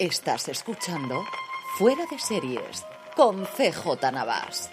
Estás escuchando Fuera de Series con CJ Navas.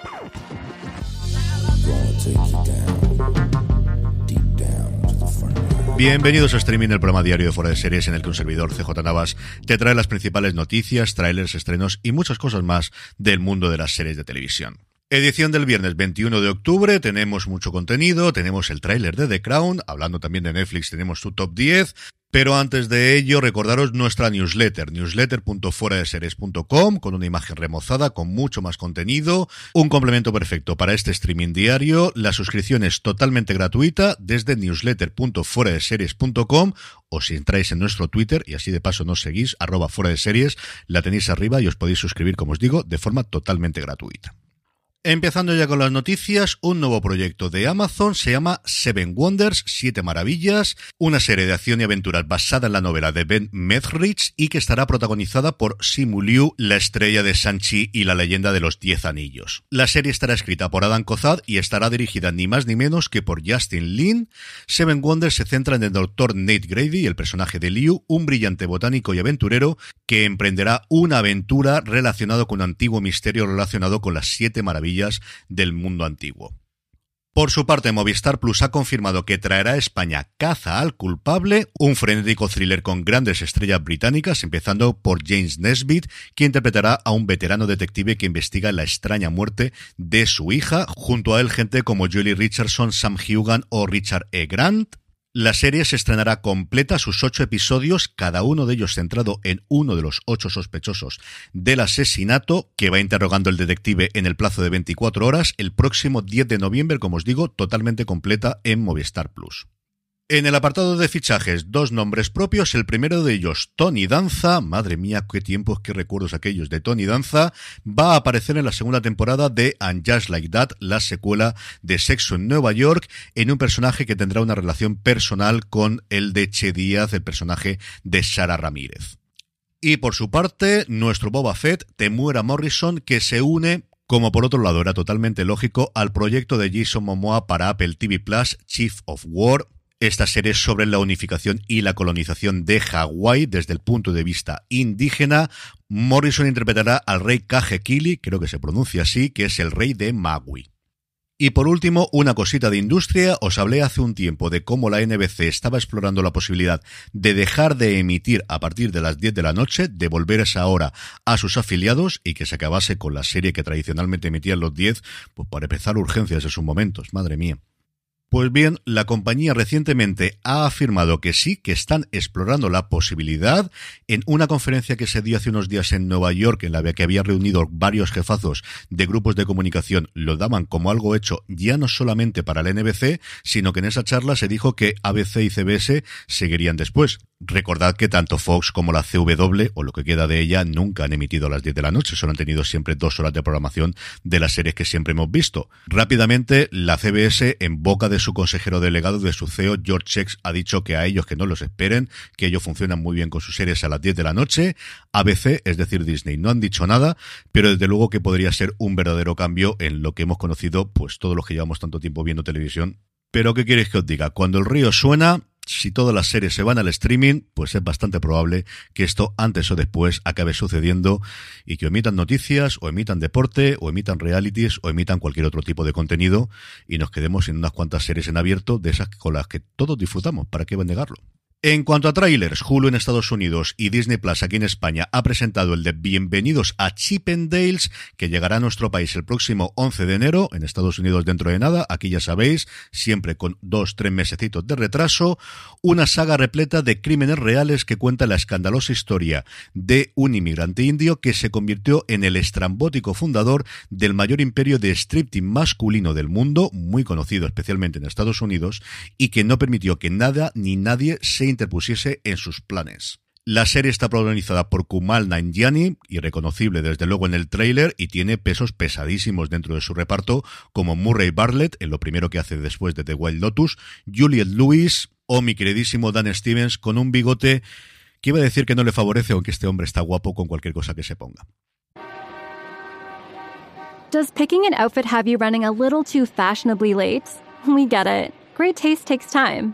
Bienvenidos a Streaming, el programa diario de Fuera de Series en el que un servidor CJ Navas te trae las principales noticias, trailers, estrenos y muchas cosas más del mundo de las series de televisión. Edición del viernes 21 de octubre, tenemos mucho contenido, tenemos el tráiler de The Crown, hablando también de Netflix tenemos su top 10, pero antes de ello, recordaros nuestra newsletter, newsletter.fueradeseries.com, con una imagen remozada, con mucho más contenido, un complemento perfecto para este streaming diario. La suscripción es totalmente gratuita desde newsletter.fueradeseries.com o si entráis en nuestro Twitter y así de paso nos seguís, arroba fuera de series, la tenéis arriba y os podéis suscribir, como os digo, de forma totalmente gratuita. Empezando ya con las noticias, un nuevo proyecto de Amazon se llama Seven Wonders, Siete Maravillas, una serie de acción y aventuras basada en la novela de Ben Mezrich y que estará protagonizada por Simu Liu, la estrella de Sanchi y la leyenda de los Diez Anillos. La serie estará escrita por Adam Kozad y estará dirigida ni más ni menos que por Justin Lin. Seven Wonders se centra en el doctor Nate Grady, el personaje de Liu, un brillante botánico y aventurero que emprenderá una aventura relacionada con un antiguo misterio relacionado con las Siete Maravillas del mundo antiguo. Por su parte, Movistar Plus ha confirmado que traerá a España Caza al culpable, un frenético thriller con grandes estrellas británicas, empezando por James Nesbitt, quien interpretará a un veterano detective que investiga la extraña muerte de su hija, junto a él gente como Julie Richardson, Sam Hugan o Richard E. Grant. La serie se estrenará completa sus ocho episodios, cada uno de ellos centrado en uno de los ocho sospechosos del asesinato, que va interrogando el detective en el plazo de 24 horas, el próximo 10 de noviembre, como os digo, totalmente completa en Movistar Plus. En el apartado de fichajes, dos nombres propios. El primero de ellos, Tony Danza. Madre mía, qué tiempos, qué recuerdos aquellos de Tony Danza. Va a aparecer en la segunda temporada de And Just Like That, la secuela de Sexo en Nueva York, en un personaje que tendrá una relación personal con el de Che Díaz, el personaje de Sara Ramírez. Y por su parte, nuestro Boba Fett, Temuera Morrison, que se une como por otro lado era totalmente lógico, al proyecto de Jason Momoa para Apple TV Plus, Chief of War, esta serie sobre la unificación y la colonización de Hawái desde el punto de vista indígena. Morrison interpretará al rey Kajekili, creo que se pronuncia así, que es el rey de Magui. Y por último, una cosita de industria. Os hablé hace un tiempo de cómo la NBC estaba explorando la posibilidad de dejar de emitir a partir de las 10 de la noche, de volver esa hora a sus afiliados y que se acabase con la serie que tradicionalmente emitían los 10, pues para empezar urgencias en sus momentos. Madre mía. Pues bien, la compañía recientemente ha afirmado que sí, que están explorando la posibilidad en una conferencia que se dio hace unos días en Nueva York, en la que había reunido varios jefazos de grupos de comunicación, lo daban como algo hecho ya no solamente para el NBC, sino que en esa charla se dijo que ABC y CBS seguirían después. Recordad que tanto Fox como la CW, o lo que queda de ella, nunca han emitido a las 10 de la noche, solo han tenido siempre dos horas de programación de las series que siempre hemos visto. Rápidamente, la CBS, en boca de su consejero delegado de su CEO, George Chex, ha dicho que a ellos que no los esperen, que ellos funcionan muy bien con sus series a las 10 de la noche. ABC, es decir, Disney, no han dicho nada, pero desde luego que podría ser un verdadero cambio en lo que hemos conocido, pues todos los que llevamos tanto tiempo viendo televisión. Pero, ¿qué queréis que os diga? Cuando el río suena, si todas las series se van al streaming, pues es bastante probable que esto antes o después acabe sucediendo y que emitan noticias, o emitan deporte, o emitan realities, o emitan cualquier otro tipo de contenido y nos quedemos en unas cuantas series en abierto de esas con las que todos disfrutamos. ¿Para qué van a negarlo? En cuanto a trailers, Hulu en Estados Unidos y Disney Plus aquí en España ha presentado el de Bienvenidos a Chippendales, que llegará a nuestro país el próximo 11 de enero, en Estados Unidos dentro de nada, aquí ya sabéis, siempre con dos, tres mesecitos de retraso, una saga repleta de crímenes reales que cuenta la escandalosa historia de un inmigrante indio que se convirtió en el estrambótico fundador del mayor imperio de striptease masculino del mundo, muy conocido especialmente en Estados Unidos, y que no permitió que nada ni nadie se interpusiese en sus planes. La serie está protagonizada por Kumal Nanjiani, irreconocible desde luego en el tráiler, y tiene pesos pesadísimos dentro de su reparto, como Murray Bartlett, en lo primero que hace después de The Wild Lotus, Juliette Lewis o mi queridísimo Dan Stevens con un bigote que iba a decir que no le favorece, aunque este hombre está guapo con cualquier cosa que se ponga. Does picking an outfit have you running a little too fashionably late? We get it. Great taste takes time.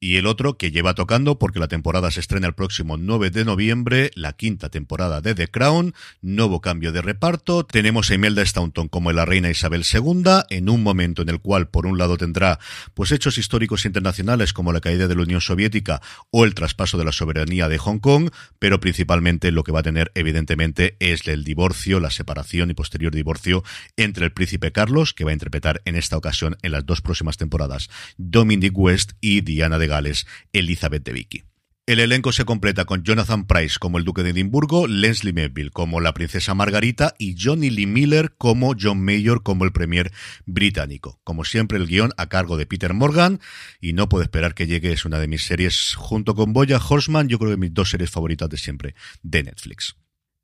Y el otro que lleva tocando porque la temporada se estrena el próximo 9 de noviembre, la quinta temporada de The Crown, nuevo cambio de reparto, tenemos a Imelda Staunton como la reina Isabel II, en un momento en el cual por un lado tendrá pues hechos históricos internacionales como la caída de la Unión Soviética o el traspaso de la soberanía de Hong Kong, pero principalmente lo que va a tener evidentemente es el divorcio, la separación y posterior divorcio entre el príncipe Carlos, que va a interpretar en esta ocasión en las dos próximas temporadas Dominic West y Diana de Gales, Elizabeth de Vicky. El elenco se completa con Jonathan Price como el duque de Edimburgo, Leslie Melville como la princesa Margarita y Johnny Lee Miller como John Mayor como el premier británico. Como siempre el guion a cargo de Peter Morgan y no puedo esperar que llegue, es una de mis series junto con Boya Horseman, yo creo que mis dos series favoritas de siempre de Netflix.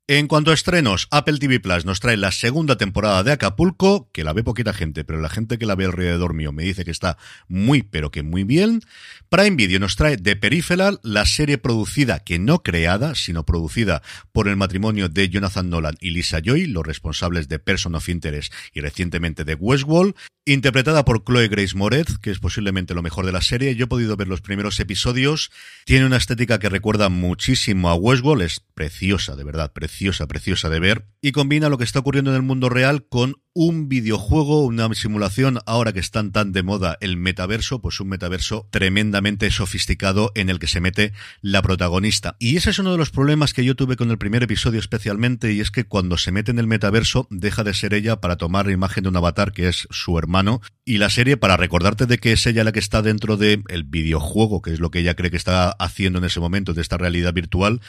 En cuanto a estrenos, Apple TV Plus nos trae la segunda temporada de Acapulco, que la ve poquita gente, pero la gente que la ve alrededor mío me dice que está muy, pero que muy bien. Prime Video nos trae The Peripheral, la serie producida, que no creada, sino producida por el matrimonio de Jonathan Nolan y Lisa Joy, los responsables de Person of Interest y recientemente de Westworld, interpretada por Chloe Grace Moretz, que es posiblemente lo mejor de la serie. Yo he podido ver los primeros episodios. Tiene una estética que recuerda muchísimo a Westworld, es preciosa, de verdad, preciosa, preciosa de ver, y combina lo que está ocurriendo en el mundo real con un videojuego, una simulación, ahora que están tan de moda el metaverso, pues un metaverso tremendamente sofisticado en el que se mete la protagonista. Y ese es uno de los problemas que yo tuve con el primer episodio especialmente, y es que cuando se mete en el metaverso deja de ser ella para tomar la imagen de un avatar que es su hermano, y la serie para recordarte de que es ella la que está dentro del el videojuego, que es lo que ella cree que está haciendo en ese momento de esta realidad virtual,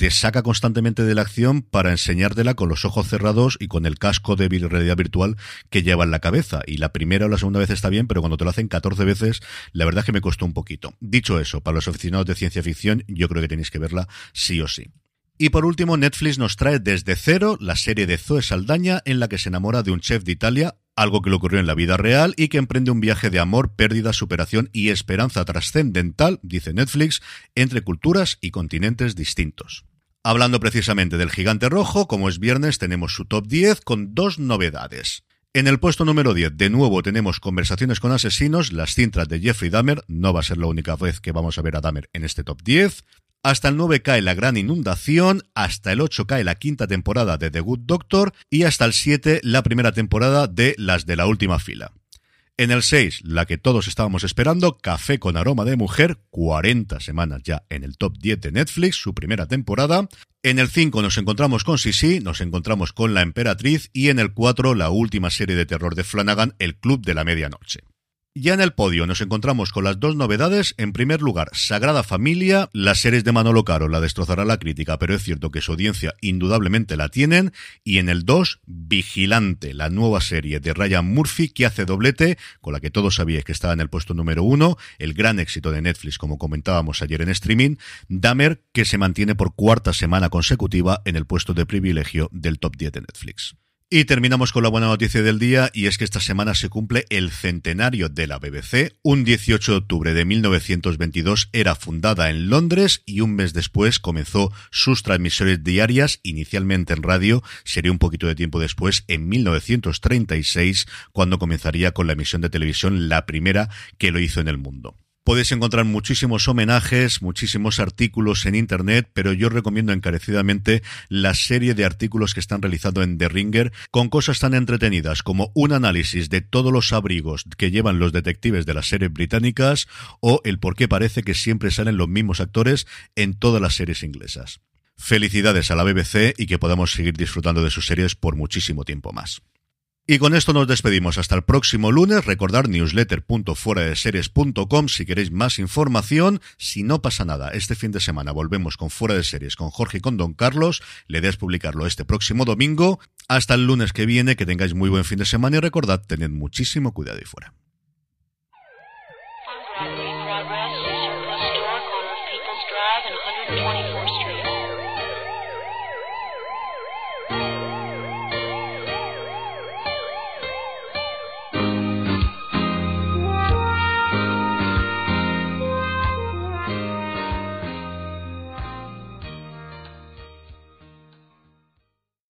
te saca constantemente de la acción para enseñártela con los ojos cerrados y con el casco de realidad virtual que lleva en la cabeza. Y la primera o la segunda vez está bien, pero cuando te lo hacen 14 veces, la verdad es que me costó un poquito. Dicho eso, para los aficionados de ciencia ficción, yo creo que tenéis que verla sí o sí. Y por último, Netflix nos trae desde cero la serie de Zoe Saldaña en la que se enamora de un chef de Italia, algo que le ocurrió en la vida real y que emprende un viaje de amor, pérdida, superación y esperanza trascendental, dice Netflix, entre culturas y continentes distintos. Hablando precisamente del gigante rojo, como es viernes, tenemos su top 10 con dos novedades. En el puesto número 10, de nuevo tenemos Conversaciones con asesinos, las cintas de Jeffrey Dahmer, no va a ser la única vez que vamos a ver a Dahmer en este top 10. Hasta el 9 cae La Gran Inundación, hasta el 8 cae la quinta temporada de The Good Doctor y hasta el 7 la primera temporada de Las de la Última Fila. En el 6, la que todos estábamos esperando, Café con aroma de mujer, 40 semanas ya en el top 10 de Netflix, su primera temporada. En el 5 nos encontramos con Sisi, nos encontramos con La Emperatriz y en el 4 la última serie de terror de Flanagan, El Club de la Medianoche. Ya en el podio nos encontramos con las dos novedades. En primer lugar, Sagrada Familia. Las series de Manolo Caro la destrozará la crítica, pero es cierto que su audiencia indudablemente la tienen. Y en el 2, Vigilante, la nueva serie de Ryan Murphy que hace doblete, con la que todos sabíais que estaba en el puesto número uno. El gran éxito de Netflix, como comentábamos ayer en streaming. Dahmer, que se mantiene por cuarta semana consecutiva en el puesto de privilegio del top 10 de Netflix. Y terminamos con la buena noticia del día y es que esta semana se cumple el centenario de la BBC. Un 18 de octubre de 1922 era fundada en Londres y un mes después comenzó sus transmisiones diarias, inicialmente en radio, sería un poquito de tiempo después, en 1936, cuando comenzaría con la emisión de televisión, la primera que lo hizo en el mundo. Podéis encontrar muchísimos homenajes, muchísimos artículos en Internet, pero yo recomiendo encarecidamente la serie de artículos que están realizando en The Ringer con cosas tan entretenidas como un análisis de todos los abrigos que llevan los detectives de las series británicas o el por qué parece que siempre salen los mismos actores en todas las series inglesas. Felicidades a la BBC y que podamos seguir disfrutando de sus series por muchísimo tiempo más. Y con esto nos despedimos hasta el próximo lunes. Recordar newsletter.fueradeseries.com si queréis más información. Si no pasa nada, este fin de semana volvemos con Fuera de Series con Jorge y con Don Carlos. La idea es publicarlo este próximo domingo. Hasta el lunes que viene, que tengáis muy buen fin de semana y recordad, tened muchísimo cuidado y fuera.